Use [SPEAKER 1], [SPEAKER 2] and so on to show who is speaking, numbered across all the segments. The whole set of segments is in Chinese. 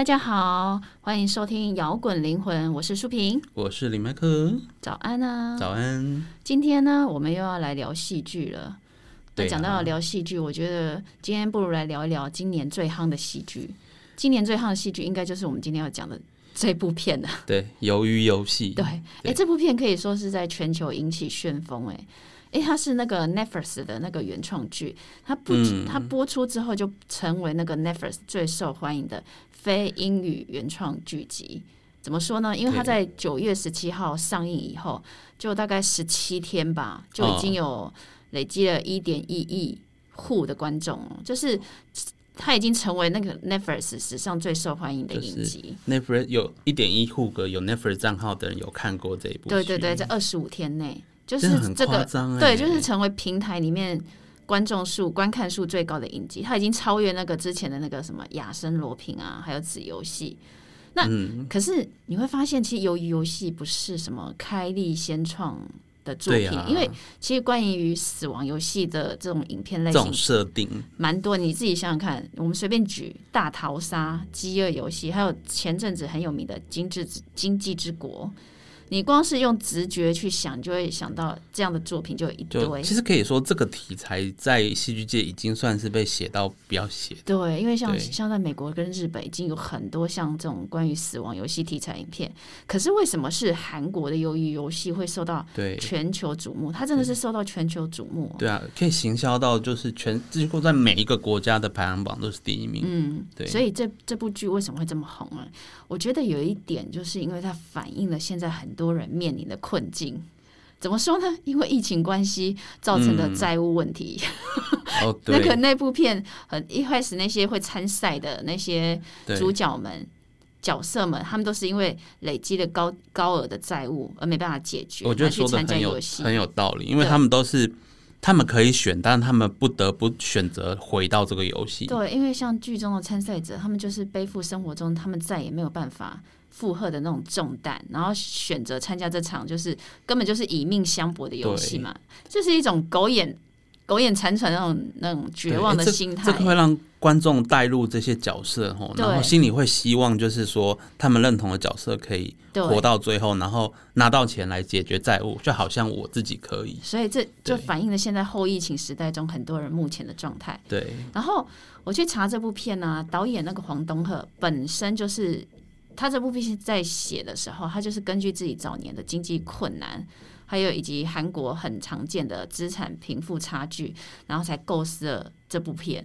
[SPEAKER 1] 大家好，欢迎收听摇滚灵魂，我是舒平，
[SPEAKER 2] 我是李麦克，
[SPEAKER 1] 早安啊，
[SPEAKER 2] 早安。
[SPEAKER 1] 今天呢，我们又要来聊戏剧了。
[SPEAKER 2] 对啊
[SPEAKER 1] 讲到聊戏剧，我觉得今天不如来聊一聊今年最夯的戏剧。今年最夯的戏剧，应该就是我们今天要讲的这部片了。
[SPEAKER 2] 对，鱿鱼游戏，
[SPEAKER 1] 对，哎、这部片可以说是在全球引起旋风、哎。哎，它是那个 Netflix 的那个原创剧，它不，
[SPEAKER 2] 嗯
[SPEAKER 1] 它播出之后就成为那个 Netflix 最受欢迎的非英语原创剧集。怎么说呢？因为它在九月十七号上映以后，就大概十七天吧，就已经有累积了一点一亿户的观众哦，就是它已经成为那个 Netflix 史上最受欢迎的影集。
[SPEAKER 2] Netflix 有一点一户个有 Netflix 账号的人有看过这一部，
[SPEAKER 1] 对对对，在，二十五天内，就是
[SPEAKER 2] 很
[SPEAKER 1] 这个对，就是成为平台里面观众数、观看数最高的影集，它已经超越那个之前的那个什么《亚森罗平》啊，还有《子游戏》。那、
[SPEAKER 2] 嗯
[SPEAKER 1] 可是你会发现，其实由于游戏不是什么开立先创的作品，
[SPEAKER 2] 啊，
[SPEAKER 1] 因为其实关于死亡游戏的这种影片类型
[SPEAKER 2] 设定，
[SPEAKER 1] 蛮多。你自己想想看，我们随便举《大逃杀》《饥饿游戏》，还有前阵子很有名的《精致经济之国》。你光是用直觉去想，就会想到这样的作品就有一堆。
[SPEAKER 2] 其实可以说这个题材在戏剧界已经算是被写到不要写，
[SPEAKER 1] 对，因为像像在美国跟日本已经有很多像这种关于死亡游戏题材影片，可是为什么是韩国的鱿鱼游戏会受到
[SPEAKER 2] 对。
[SPEAKER 1] 全球瞩目？它真的是受到全球瞩目哦、
[SPEAKER 2] 对啊，可以行销到就是全几乎在每一个国家的排行榜都是第一名。
[SPEAKER 1] 嗯，
[SPEAKER 2] 对
[SPEAKER 1] 所以这这部剧为什么会这么红啊？我觉得有一点就是因为它反映了现在很多人面临的困境。怎么说呢？因为疫情关系造成的
[SPEAKER 2] 嗯
[SPEAKER 1] 债务问题。
[SPEAKER 2] 哦，
[SPEAKER 1] 那
[SPEAKER 2] 对
[SPEAKER 1] 个那部片很一开始那些会参赛的那些，主角们、角色们，他们都是因为累积了高高额的债务而没办法解决，
[SPEAKER 2] 我觉得
[SPEAKER 1] 去参加
[SPEAKER 2] 说的很有
[SPEAKER 1] 游戏。
[SPEAKER 2] 很有道理，因为他们都是他们可以选，但他们不得不选择回到这个游戏。
[SPEAKER 1] 对，因为像剧中的参赛者，他们就是背负生活中他们再也没有办法负荷的那种重担，然后选择参加这场就是根本就是以命相搏的游戏嘛，这是一种狗眼狗眼残喘那种那种绝望的心态。
[SPEAKER 2] 这个会让观众带入这些角色吼，然后心里会希望就是说他们认同的角色可以活到最后，然后拿到钱来解决债务，就好像我自己可以。
[SPEAKER 1] 所以这就反映了现在后疫情时代中很多人目前的状态。
[SPEAKER 2] 对，
[SPEAKER 1] 然后我去查这部片呢、导演那个黄东赫本身就是他这部片在写的时候，他就是根据自己早年的经济困难，还有以及韩国很常见的资产贫富差距，然后才构思了这部片。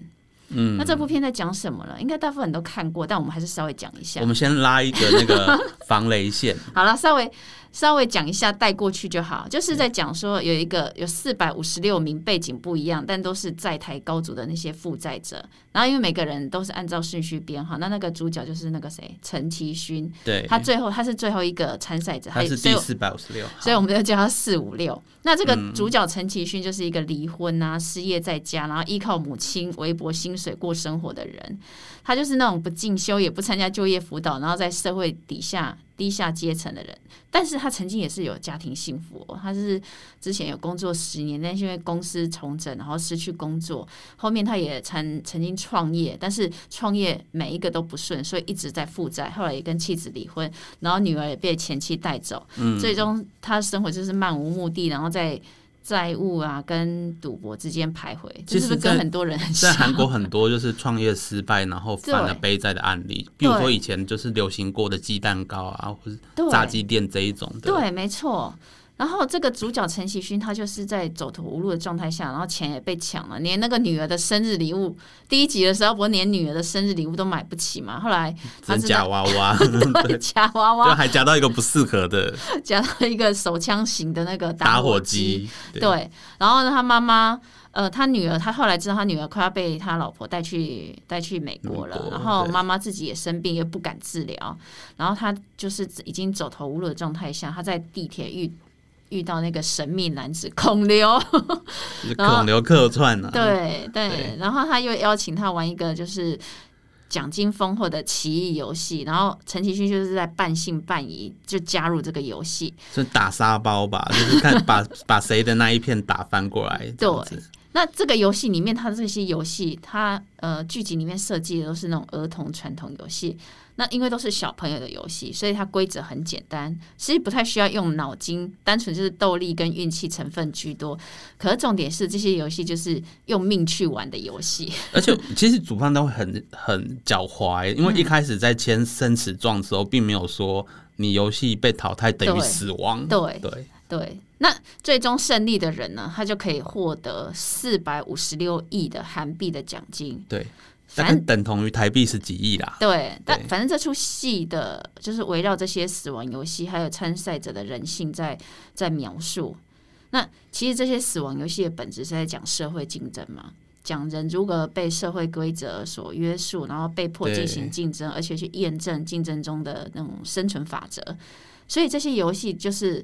[SPEAKER 2] 嗯，
[SPEAKER 1] 那这部片在讲什么了？应该大部分人都看过，但我们还是稍微讲一下
[SPEAKER 2] 我。们先拉一个那个防雷线，
[SPEAKER 1] 好了，稍微稍微讲一下，带过去就好。就是在讲说，有一个有四百五十六名背景不一样，但都是在台高组的那些负债者。然后因为每个人都是按照顺序编号，那那个主角就是那个谁，陈其勋，
[SPEAKER 2] 对，
[SPEAKER 1] 他最后他是最后一个参赛者，
[SPEAKER 2] 他是第四百五十六，
[SPEAKER 1] 所以我们就叫他四五六。那这个
[SPEAKER 2] 嗯
[SPEAKER 1] 主角陈其勋就是一个离婚啊、失业在家，然后依靠母亲微薄薪水过生活的人。他就是那种不进修也不参加就业辅导，然后在社会底下低下阶层的人。但是他曾经也是有家庭幸福、哦，他是之前有工作十年，但是因为公司重整，然后失去工作，后面他也曾曾经创业，但是创业每一个都不顺，所以一直在负债。后来也跟妻子离婚，然后女儿也被前妻带走。最终他的生活就是漫无目的，然后在债务啊跟赌博之间徘徊，这
[SPEAKER 2] 其实在
[SPEAKER 1] 是不是跟很多人很像？
[SPEAKER 2] 在韩国很多就是创业失败，然后犯了背债的案例，比如说以前就是流行过的鸡蛋糕啊，或
[SPEAKER 1] 者
[SPEAKER 2] 炸鸡店这一种的，
[SPEAKER 1] 对，没错。然后这个主角陈喜勋，他就是在走投无路的状态下，然后钱也被抢了，连那个女儿的生日礼物，第一集的时候，不是连女儿的生日礼物都买不起嘛？后来
[SPEAKER 2] 假娃娃，
[SPEAKER 1] 对夹娃
[SPEAKER 2] 就
[SPEAKER 1] 娃，
[SPEAKER 2] 还夹到一个不适合的
[SPEAKER 1] 夹到一个手枪型的那个火
[SPEAKER 2] 打火。机，对
[SPEAKER 1] 对，然后呢，他妈妈，呃，他女儿，他后来知道他女儿快要被他老婆带去带去美国了，
[SPEAKER 2] 国
[SPEAKER 1] 然后妈妈自己也生病，又不敢治疗，然后他就是已经走投无路的状态下，他在地铁遇遇到那个神秘男子孔刘，
[SPEAKER 2] 孔刘客串啊，
[SPEAKER 1] 对对。
[SPEAKER 2] 对，
[SPEAKER 1] 然后他又邀请他玩一个就是。奖金丰厚的奇异游戏，然后陈其勋就是在半信半疑就加入这个游戏，
[SPEAKER 2] 是打沙包吧，就是看把把谁的那一片打翻过来，对。
[SPEAKER 1] 那这个游戏里面，它这些游戏，它呃剧集里面设计的都是那种儿童传统游戏。那因为都是小朋友的游戏，所以它规则很简单，其实不太需要用脑筋，单纯就是斗力跟运气成分居多。可是重点是这些游戏就是用命去玩的游戏。
[SPEAKER 2] 而且其实主办都会很很狡猾，因为一开始在签生死状的时候，并没有说你游戏被淘汰等于死亡。
[SPEAKER 1] 对
[SPEAKER 2] 对，
[SPEAKER 1] 对，那最终胜利的人呢，他就可以获得四百五十六亿的韩币的奖金。
[SPEAKER 2] 对，
[SPEAKER 1] 反正
[SPEAKER 2] 等同于台币是几亿啦。
[SPEAKER 1] 对，但反正这出戏的就是围绕这些死亡游戏，还有参赛者的人性在在描述。那其实这些死亡游戏的本质是在讲社会竞争嘛，讲人如何被社会规则所约束，然后被迫进行竞争，而且去验证竞争中的那种生存法则。所以这些游戏就是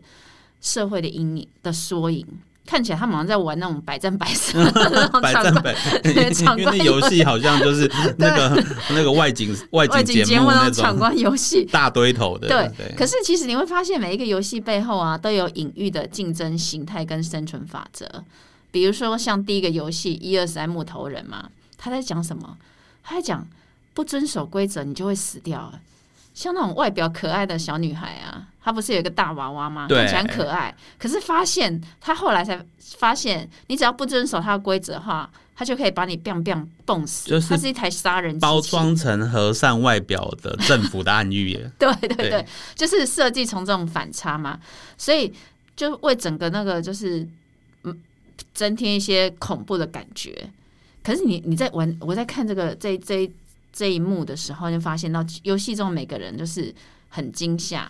[SPEAKER 1] 社会的阴影的缩影。看起来他们好像在玩那种百战百胜
[SPEAKER 2] 百战百，
[SPEAKER 1] 胜
[SPEAKER 2] 因为那
[SPEAKER 1] 馆
[SPEAKER 2] 游戏好像就是 那个那个外景外
[SPEAKER 1] 外景节
[SPEAKER 2] 目那
[SPEAKER 1] 种
[SPEAKER 2] 闯
[SPEAKER 1] 关游戏。
[SPEAKER 2] 大堆头的。
[SPEAKER 1] 对，
[SPEAKER 2] 对，
[SPEAKER 1] 可是其实你会发现，每一个游戏背后啊，都有隐喻的竞争形态跟生存法则。比如说，像第一个游戏一二三木头人嘛，他在讲什么？他在讲不遵守规则，你就会死掉了。像那种外表可爱的小女孩啊，她不是有一个大娃娃吗？看起来很可爱，可是发现他后来才发现，你只要不遵守他的规则的话，他就可以把你 biang biang 蹦死。
[SPEAKER 2] 就是
[SPEAKER 1] 它是一台杀人机器
[SPEAKER 2] 包装成和善外表的政府的暗喻耶。
[SPEAKER 1] 对对对，
[SPEAKER 2] 对
[SPEAKER 1] 就是设计从这种反差嘛，所以就为整个那个就是嗯增添一些恐怖的感觉。可是你你在玩，我在看这个这这这一幕的时候，就发现到游戏中每个人就是很惊吓，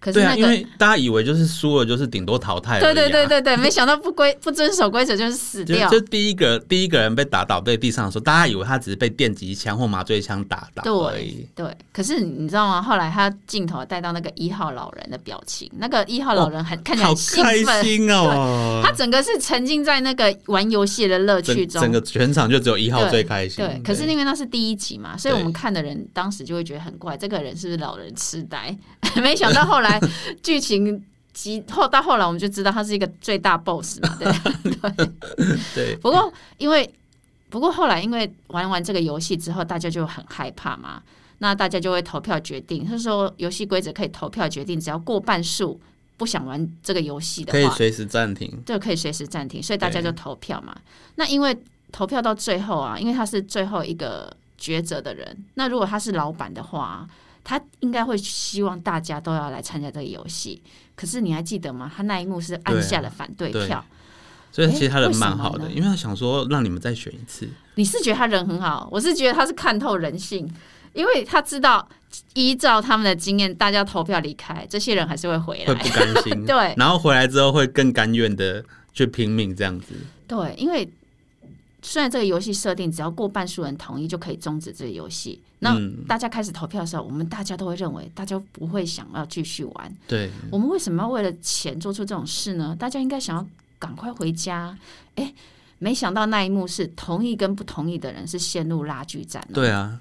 [SPEAKER 1] 可是
[SPEAKER 2] 对啊，因
[SPEAKER 1] 那个。
[SPEAKER 2] 为大家以为就是输了就是顶多淘汰、啊。
[SPEAKER 1] 对对对对对，没想到不规不遵守规则就是死掉。
[SPEAKER 2] 就就第一个第一个人被打倒在地上的时候，大家以为他只是被电击枪或麻醉枪打倒而已。
[SPEAKER 1] 对，可是你知道吗？后来他镜头带到那个一号老人的表情，那个一号老人很、看起来
[SPEAKER 2] 好开
[SPEAKER 1] 奋，
[SPEAKER 2] 心哦！
[SPEAKER 1] 他整个是沉浸在那个玩游戏的乐趣中。
[SPEAKER 2] 整整个全场就只有一号最开心。
[SPEAKER 1] 对，可是因为那是第一集嘛，所以我们看的人当时就会觉得很怪，这个人是不是老人痴呆？没想到后来剧情及后到后来，我们就知道他是一个最大 boss 嘛，对。
[SPEAKER 2] 对
[SPEAKER 1] 不过因为不过后来因为玩完这个游戏之后，大家就很害怕嘛，那大家就会投票决定。他说游戏规则可以投票决定，只要过半数不想玩这个游戏的话，
[SPEAKER 2] 可以随时暂停。
[SPEAKER 1] 对可以随时暂停，所以大家就投票嘛。那因为投票到最后啊，因为他是最后一个抉择的人，那如果他是老板的话，他应该会希望大家都要来参加这个游戏。可是你还记得吗？他那一幕是按下了反对
[SPEAKER 2] 对
[SPEAKER 1] 票。
[SPEAKER 2] 所以其实他人蛮好的，
[SPEAKER 1] 呢
[SPEAKER 2] 因为他想说让你们再选一次。
[SPEAKER 1] 你是觉得他人很好，我是觉得他是看透人性，因为他知道依照他们的经验，大家投票离开，这些人还是会回来。
[SPEAKER 2] 会不甘心，
[SPEAKER 1] 对
[SPEAKER 2] 然后回来之后会更甘愿的去拼命这样子。
[SPEAKER 1] 对，因为虽然这个游戏设定只要过半数人同意就可以终止这个游戏，那
[SPEAKER 2] 嗯
[SPEAKER 1] 大家开始投票的时候，我们大家都会认为大家不会想要继续玩。
[SPEAKER 2] 对，
[SPEAKER 1] 我们为什么要为了钱做出这种事呢？大家应该想要赶快回家。哎，没想到那一幕是同意跟不同意的人是陷入拉锯战、哦。
[SPEAKER 2] 对啊，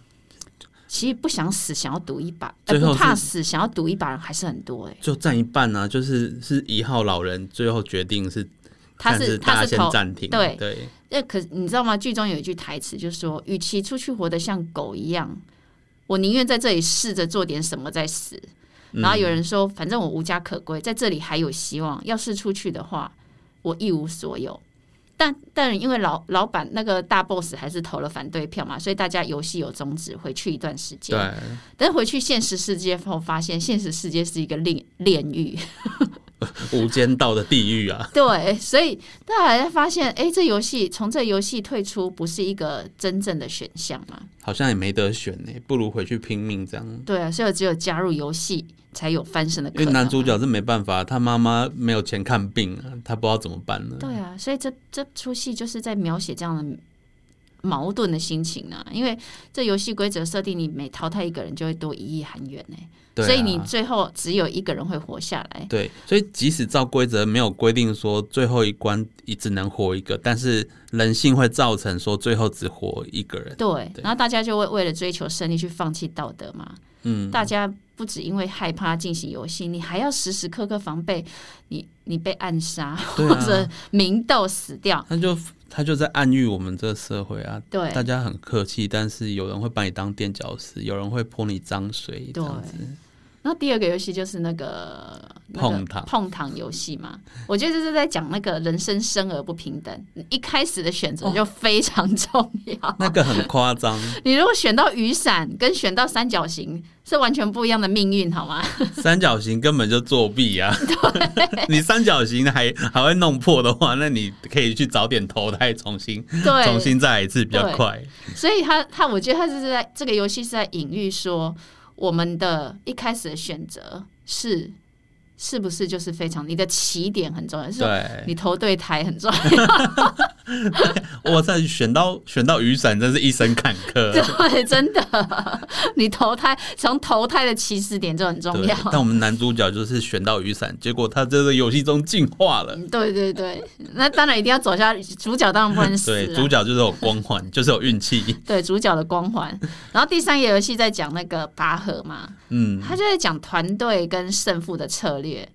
[SPEAKER 1] 其实不想死，想要赌一把，呃、
[SPEAKER 2] 最后
[SPEAKER 1] 不怕死，想要赌一把人还是很多哎、
[SPEAKER 2] 就占一半啊，就是是一号老人最后决定是，但
[SPEAKER 1] 他是他是投
[SPEAKER 2] 暂停，
[SPEAKER 1] 对
[SPEAKER 2] 对
[SPEAKER 1] 那可你知道吗？剧中有一句台词，就是说，与其出去活得像狗一样，我宁愿在这里试着做点什么再死。
[SPEAKER 2] 嗯
[SPEAKER 1] 然后有人说，反正我无家可归，在这里还有希望。要是出去的话，我一无所有。但但因为老老板那个大 boss 还是投了反对票嘛，所以大家游戏有终止，回去一段时间。
[SPEAKER 2] 对，
[SPEAKER 1] 但是回去现实世界后，发现现实世界是一个炼炼狱。
[SPEAKER 2] 无间道的地狱啊，
[SPEAKER 1] 对，所以大家才发现，哎，这游戏从这游戏退出不是一个真正的选项嘛？
[SPEAKER 2] 好像也没得选呢，不如回去拼命这样。
[SPEAKER 1] 对啊，所以只有加入游戏才有翻身的可能。
[SPEAKER 2] 因为男主角是没办法，他妈妈没有钱看病啊，他不知道怎么办呢。
[SPEAKER 1] 对啊，所以这这出戏就是在描写这样的矛盾的心情呢、因为这游戏规则设定，你每淘汰一个人就会多一亿韩元呢、
[SPEAKER 2] 对啊
[SPEAKER 1] 所以你最后只有一个人会活下来。
[SPEAKER 2] 对，所以即使照规则没有规定说最后一关一只能活一个，但是人性会造成说最后只活一个人。
[SPEAKER 1] 对，
[SPEAKER 2] 对
[SPEAKER 1] 然后大家就会为了追求胜利去放弃道德嘛。
[SPEAKER 2] 嗯，
[SPEAKER 1] 大家不止因为害怕进行游戏，你还要时时刻刻防备你你被暗杀、
[SPEAKER 2] 对
[SPEAKER 1] 或者
[SPEAKER 2] 啊，
[SPEAKER 1] 明斗死掉。
[SPEAKER 2] 那就他就在暗喻我们这个社会啊，
[SPEAKER 1] 对
[SPEAKER 2] 大家很客气，但是有人会把你当垫脚石，有人会泼你脏水，这样子。
[SPEAKER 1] 然后第二个游戏就是那个
[SPEAKER 2] 碰糖
[SPEAKER 1] 碰糖游戏嘛，我觉得这是在讲那个人生生而不平等，一开始的选择就非常重要。
[SPEAKER 2] 那个很夸张，
[SPEAKER 1] 你如果选到雨伞跟选到三角形是完全不一样的命运，好吗？
[SPEAKER 2] 三角形根本就作弊啊！你三角形还还会弄破的话，那你可以去早点投胎，重新
[SPEAKER 1] 对，
[SPEAKER 2] 重新再来一次比较快。
[SPEAKER 1] 所以他他，我觉得他是在这个游戏是在隐喻说，我们的一开始的选择是是不是就是非常你的起点很重要，是，你投对台很重要。
[SPEAKER 2] 我在选到选到雨伞，真是一生坎坷。
[SPEAKER 1] 对，真的，你投胎从投胎的起始点就很重要。，
[SPEAKER 2] 但我们男主角就是选到雨伞，结果他在这个游戏中进化了。
[SPEAKER 1] 嗯对对对，那当然一定要走下主角，当然不能死
[SPEAKER 2] 对，
[SPEAKER 1] 啊。
[SPEAKER 2] 主角就是有光环，就是有运气。
[SPEAKER 1] 对主角的光环。然后第三个游戏在讲那个拔河嘛，
[SPEAKER 2] 嗯，
[SPEAKER 1] 他就在讲团队跟胜负的策略。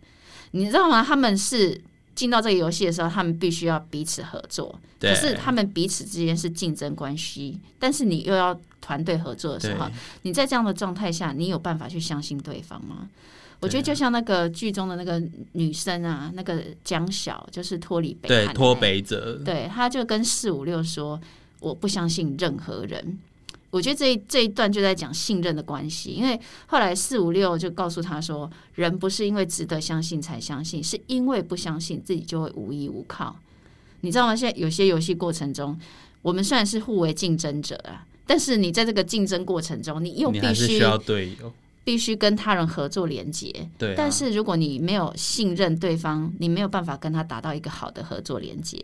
[SPEAKER 1] 你知道吗？他们是进到这个游戏的时候，他们必须要彼此合作，
[SPEAKER 2] 对
[SPEAKER 1] 可是他们彼此之间是竞争关系，但是你又要团队合作的时候，你在这样的状态下，你有办法去相信对方吗？我觉得就像那个剧中的那个女生啊，那个江晓，就是脱离北
[SPEAKER 2] 对脱北者，
[SPEAKER 1] 对，他就跟四五六说：“我不相信任何人。”我觉得这一这一段就在讲信任的关系，因为后来四五六就告诉他说，人不是因为值得相信才相信，是因为不相信自己就会无依无靠。你知道吗？现在有些游戏过程中，我们虽然是互为竞争者啊，但是你在这个竞争过程中，你又必须
[SPEAKER 2] 需要队友。
[SPEAKER 1] 必须跟他人合作连接。
[SPEAKER 2] 对啊，
[SPEAKER 1] 但是如果你没有信任对方，你没有办法跟他达到一个好的合作连接，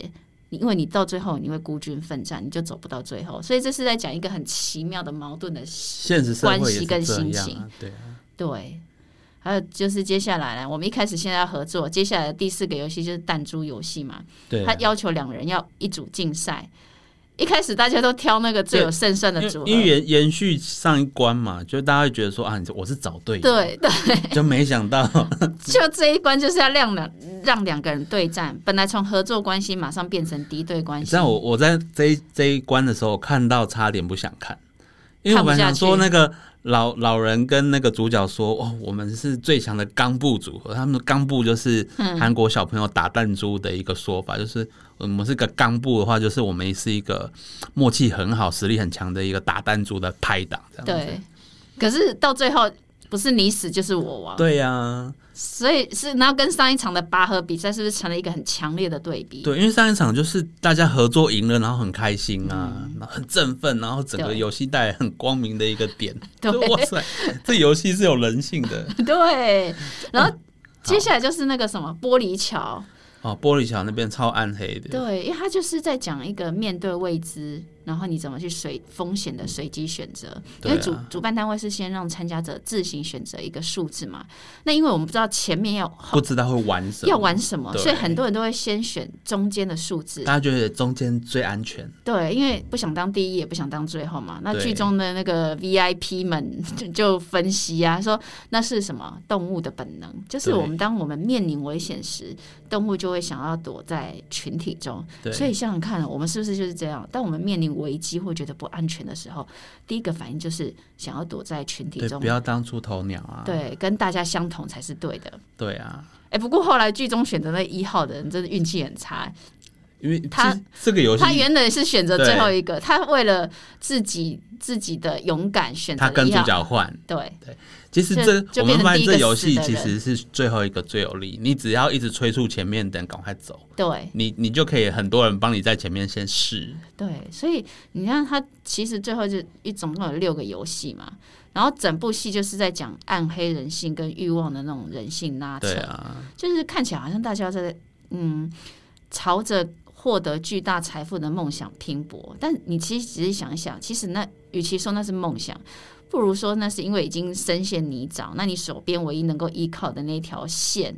[SPEAKER 1] 你因为你到最后你会孤军奋战，你就走不到最后。所以这是在讲一个很奇妙的矛盾的
[SPEAKER 2] 现实
[SPEAKER 1] 关系跟心情
[SPEAKER 2] 啊，对啊，
[SPEAKER 1] 对。还有就是接下来呢，我们一开始现在要合作，接下来的第四个游戏就是弹珠游戏嘛，他要求两人要一组竞赛。一开始大家都挑那个最有胜算的组合，
[SPEAKER 2] 因为延延续上一关嘛，就大家会觉得说啊，我是找对友，
[SPEAKER 1] 对对，
[SPEAKER 2] 就没想到。
[SPEAKER 1] 就这一关就是要让两让两个人对战，本来从合作关系马上变成敌对关系。
[SPEAKER 2] 你知道我我在这一这一关的时候看到差点不想看，因为我本来想说那个老老人跟那个主角说哦，我们是最强的钢布组合，他们的钢布就是
[SPEAKER 1] 嗯
[SPEAKER 2] 韩国小朋友打弹珠的一个说法，就是我们是个钢布的话，就是我们是一个默契很好、实力很强的一个打弹珠的拍档，这样子。
[SPEAKER 1] 对，可是到最后不是你死就是我亡，
[SPEAKER 2] 对呀、
[SPEAKER 1] 所以是然后跟上一场的拔河比赛是不是成了一个很强烈的对比？
[SPEAKER 2] 对，因为上一场就是大家合作赢了，然后很开心啊，然后很振奋，然后整个游戏带来很光明的一个点。
[SPEAKER 1] 对。
[SPEAKER 2] 哇塞，这游戏是有人性的。
[SPEAKER 1] 对，然后 接下来就是那个什么玻璃桥，
[SPEAKER 2] 哦。玻璃桥那边超暗黑的，
[SPEAKER 1] 对，因为他就是在讲一个面对未知，然后你怎么去随风险的随机选择。因为主主办单位是先让参加者自行选择一个数字嘛，那因为我们不知道前面要
[SPEAKER 2] 不知道会玩什么，
[SPEAKER 1] 要玩什么，所以很多人都会先选中间的数字。
[SPEAKER 2] 大家觉得中间最安全。
[SPEAKER 1] 对，因为不想当第一，也不想当最后嘛。那剧中的那个 VIP 们就就分析啊，说那是什么动物的本能，就是我们当我们面临危险时，动物就会想要躲在群体中。
[SPEAKER 2] 对，
[SPEAKER 1] 所以想想看，我们是不是就是这样？当我们面临危机或觉得不安全的时候，第一个反应就是想要躲在群体，中
[SPEAKER 2] 不。要当出头鸟啊。
[SPEAKER 1] 对，跟大家相同才是对的。
[SPEAKER 2] 对啊，
[SPEAKER 1] 哎、不过后来剧中选择那一号的人，真的运气很差。
[SPEAKER 2] 因为
[SPEAKER 1] 他
[SPEAKER 2] 这个游戏
[SPEAKER 1] 他原本是选择最后一个，他为了自己自己的勇敢选择
[SPEAKER 2] 他跟主。角换，
[SPEAKER 1] 对。对。
[SPEAKER 2] 其实这我们发现这
[SPEAKER 1] 个
[SPEAKER 2] 游戏其实是最后一个最有利，你只要一直催促前面的人赶快走，
[SPEAKER 1] 对。
[SPEAKER 2] 你你就可以很多人帮你在前面先试。
[SPEAKER 1] 对，所以你看，他其实最后就一总共有六个游戏嘛，然后整部戏就是在讲暗黑人性跟欲望的那种人性拉扯，就是看起来好像大家在嗯朝着获得巨大财富的梦想拼搏，但你其实仔细想一想，其实那与其说那是梦想，不如说那是因为已经深陷泥沼，那你手边唯一能够依靠的那条线。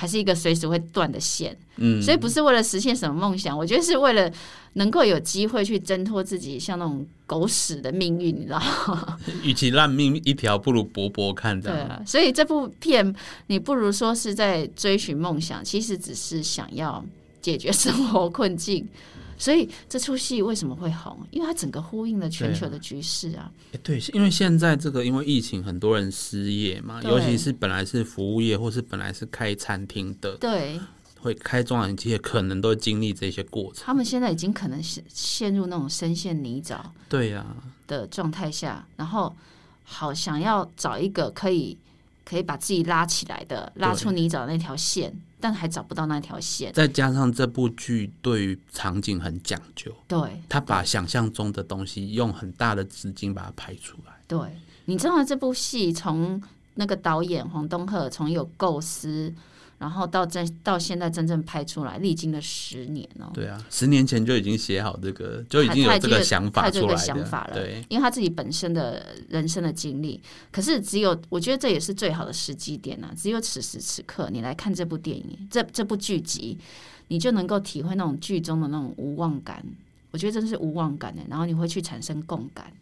[SPEAKER 1] 还是一个随时会断的线，
[SPEAKER 2] 嗯，
[SPEAKER 1] 所以不是为了实现什么梦想，我觉得是为了能够有机会去挣脱自己像那种狗屎的命运，你知道吗？
[SPEAKER 2] 与其烂命一条，不如搏搏看。
[SPEAKER 1] 对啊，所以这部片你不如说是在追寻梦想，其实只是想要解决生活困境。所以这出戏为什么会红？因为它整个呼应了全球的局势啊。
[SPEAKER 2] 诶对，因为现在这个因为疫情，很多人失业嘛，尤其是本来是服务业或是本来是开餐厅的，
[SPEAKER 1] 对
[SPEAKER 2] 会开中小型企业，可能都经历这些过程。
[SPEAKER 1] 他们现在已经可能是陷入那种深陷泥沼
[SPEAKER 2] 对呀、
[SPEAKER 1] 的状态下，然后好想要找一个可以可以把自己拉起来的、拉出你找的那条线，但还找不到那条线。
[SPEAKER 2] 再加上这部剧对于场景很讲究，
[SPEAKER 1] 对
[SPEAKER 2] 他把想象中的东西用很大的资金把它拍出来。
[SPEAKER 1] 对，你知道这部戏从那个导演黄东赫从有构思，然后到真到现在真正拍出来，历经了十年哦。
[SPEAKER 2] 对啊，十年前就已经写好这个，就已经有这个想法出来
[SPEAKER 1] 想法了
[SPEAKER 2] 对，
[SPEAKER 1] 因为他自己本身的人生的经历，可是只有我觉得这也是最好的时机点呐、只有此时此刻，你来看这部电影，这这部剧集，你就能够体会那种剧中的那种无望感。我觉得真是无望感的，然后你会去产生共感。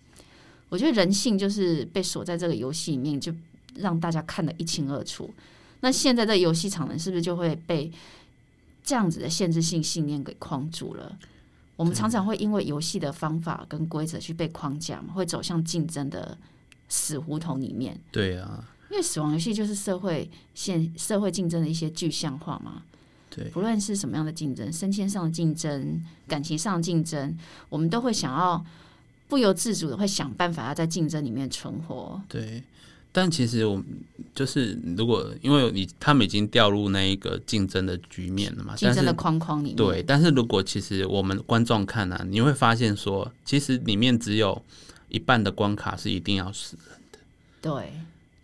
[SPEAKER 1] 我觉得人性就是被锁在这个游戏里面，就让大家看得一清二楚。那现在的游戏场人是不是就会被这样子的限制性信念给框住了？我们常常会因为游戏的方法跟规则去被框架嘛，会走向竞争的死胡同里面。
[SPEAKER 2] 对啊，
[SPEAKER 1] 因为死亡游戏就是社会现社会竞争的一些具象化嘛。
[SPEAKER 2] 对
[SPEAKER 1] 不论是什么样的竞争，升迁上的竞争、感情上的竞争，我们都会想要不由自主的会想办法要在竞争里面存活。
[SPEAKER 2] 对。但其实我们就是，如果因为你他们已经掉入那一个竞争的局面了嘛，
[SPEAKER 1] 竞争的框框里面，
[SPEAKER 2] 对，但是如果其实我们观众看啊，你会发现说，其实里面只有一半的关卡是一定要死人的，
[SPEAKER 1] 对，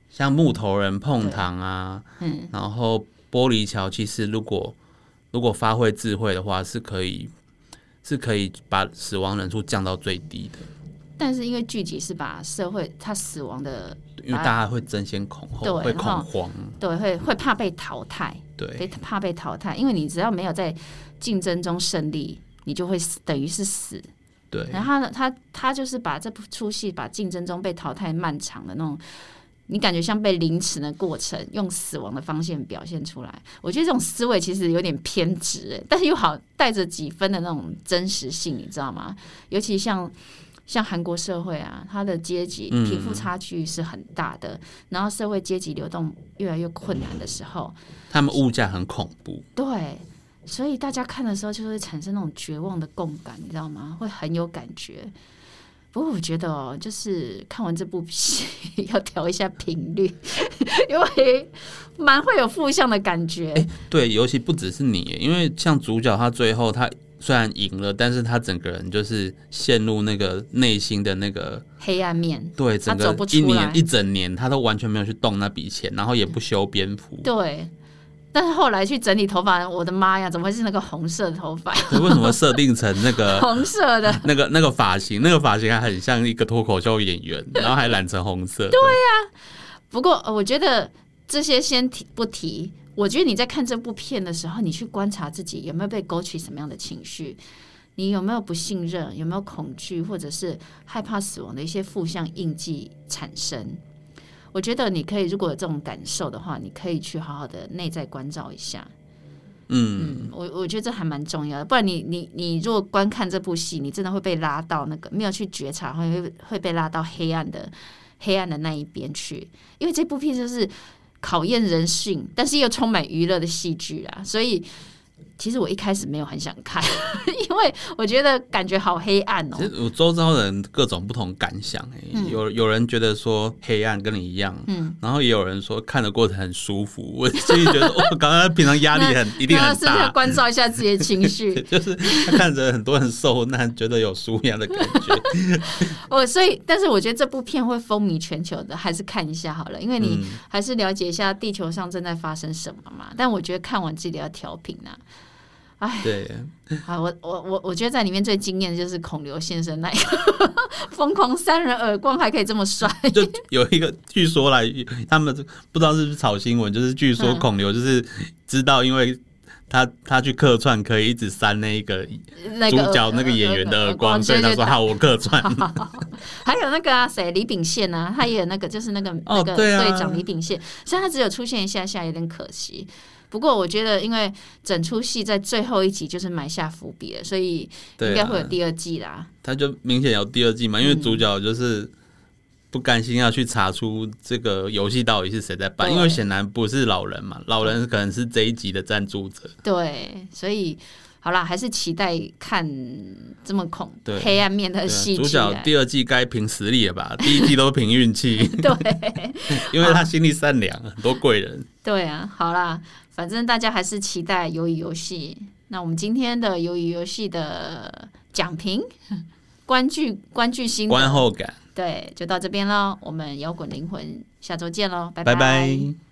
[SPEAKER 2] 像木头人碰糖啊，
[SPEAKER 1] 嗯，
[SPEAKER 2] 然后玻璃桥，其实如果如果发挥智慧的话，是可以是可以把死亡人数降到最低的，
[SPEAKER 1] 但是因为剧集是把社会他死亡的
[SPEAKER 2] 因为大家会争先恐后，会恐慌，
[SPEAKER 1] 对会会怕被淘汰，被
[SPEAKER 2] 对
[SPEAKER 1] 怕被淘汰，因为你只要没有在竞争中胜利，你就会死等于是死。
[SPEAKER 2] 对
[SPEAKER 1] 然后呢，他他就是把这部出戏把竞争中被淘汰漫长的那种，你感觉像被凌迟的过程，用死亡的方向表现出来。我觉得这种思维其实有点偏执，哎，但是又好带着几分的那种真实性，你知道吗？尤其像。像韩国社会啊，它的阶级
[SPEAKER 2] 嗯
[SPEAKER 1] 贫富差距是很大的，然后社会阶级流动越来越困难的时候，
[SPEAKER 2] 他们物价很恐怖，
[SPEAKER 1] 对，所以大家看的时候就会产生那种绝望的共感，你知道吗？会很有感觉。不过我觉得哦，就是看完这部戏 要调一下频率，因为蛮会有负向的感觉。
[SPEAKER 2] 对，尤其不只是你，因为像主角他最后他虽然赢了，但是他整个人就是陷入那个内心的那个
[SPEAKER 1] 黑暗面，
[SPEAKER 2] 对，整
[SPEAKER 1] 走
[SPEAKER 2] 个一年一整年他都完全没有去动那笔钱，然后也不修边幅。
[SPEAKER 1] 对。但是后来去整理头发，我的妈呀，怎么会是那个红色的头发？
[SPEAKER 2] 对为什么设定成那个
[SPEAKER 1] 红色的，
[SPEAKER 2] 那个那个发型？那个发型还很像一个脱口秀演员，然后还染成红色。对呀
[SPEAKER 1] 不过呃我觉得这些先提不提。我觉得你在看这部片的时候，你去观察自己有没有被勾起什么样的情绪，你有没有不信任，有没有恐惧，或者是害怕死亡的一些负向印记产生。我觉得你可以，如果有这种感受的话，你可以去好好的内在关照一下。
[SPEAKER 2] 嗯，
[SPEAKER 1] 嗯，我我觉得这还蛮重要的，不然你你你如果观看这部戏，你真的会被拉到那个没有去觉察，会会被拉到黑暗的黑暗的那一边去，因为这部片就是考验人性，但是又充满娱乐的戏剧啊，所以其实我一开始没有很想看，因为我觉得感觉好黑暗哦
[SPEAKER 2] 其。实我周遭人各种不同感想、欸，
[SPEAKER 1] 嗯
[SPEAKER 2] 有有人觉得说黑暗跟你一样，
[SPEAKER 1] 嗯，
[SPEAKER 2] 然后也有人说看的过程很舒服。我自己觉得，我 刚刚平常压力很 一定很大，
[SPEAKER 1] 关照一下自己的情绪？
[SPEAKER 2] 就是他看着很多人受难，觉得有舒压的感觉。
[SPEAKER 1] 我所以，但是我觉得这部片会风靡全球的，还是看一下好了，因为你
[SPEAKER 2] 嗯
[SPEAKER 1] 还是了解一下地球上正在发生什么嘛。但我觉得看完记得要调频呐、哎，
[SPEAKER 2] 对，
[SPEAKER 1] 啊，我我我我觉得在里面最惊艳的就是孔刘先生那一个疯狂扇人耳光还可以这么帅，
[SPEAKER 2] 就有一个据说来，他们不知道是不是炒新闻，就是据说
[SPEAKER 1] 嗯
[SPEAKER 2] 孔刘就是知道，因为他他去客串可以一直扇那一个主角那个演员的耳光，所以他说好，我客串。
[SPEAKER 1] 还有那个啊，谁李秉宪啊，他也有那个就是那个、
[SPEAKER 2] 哦
[SPEAKER 1] 那个队长李秉宪，虽然他只有出现一下下，有点可惜。不过我觉得，因为整出戏在最后一集就是埋下伏笔了，所以应该会有第二季啦。
[SPEAKER 2] 他就明显有第二季嘛，因为主角就是不甘心要去查出这个游戏到底是谁在办，因为显然不是老人嘛，老人可能是这一集的赞助者。
[SPEAKER 1] 对，所以好啦，还是期待看这么恐
[SPEAKER 2] 对
[SPEAKER 1] 黑暗面的戏剧
[SPEAKER 2] 主角。第二季该凭实力了吧？第一季都凭运气，
[SPEAKER 1] 对
[SPEAKER 2] 因为他心地善良，很多贵人。
[SPEAKER 1] 对啊，好啦，反正大家还是期待鱿鱼游戏。那我们今天的鱿鱼游戏的讲评、观剧、观剧心得
[SPEAKER 2] 观后感，
[SPEAKER 1] 对，就到这边喽。我们摇滚灵魂下周见喽，拜
[SPEAKER 2] 拜拜。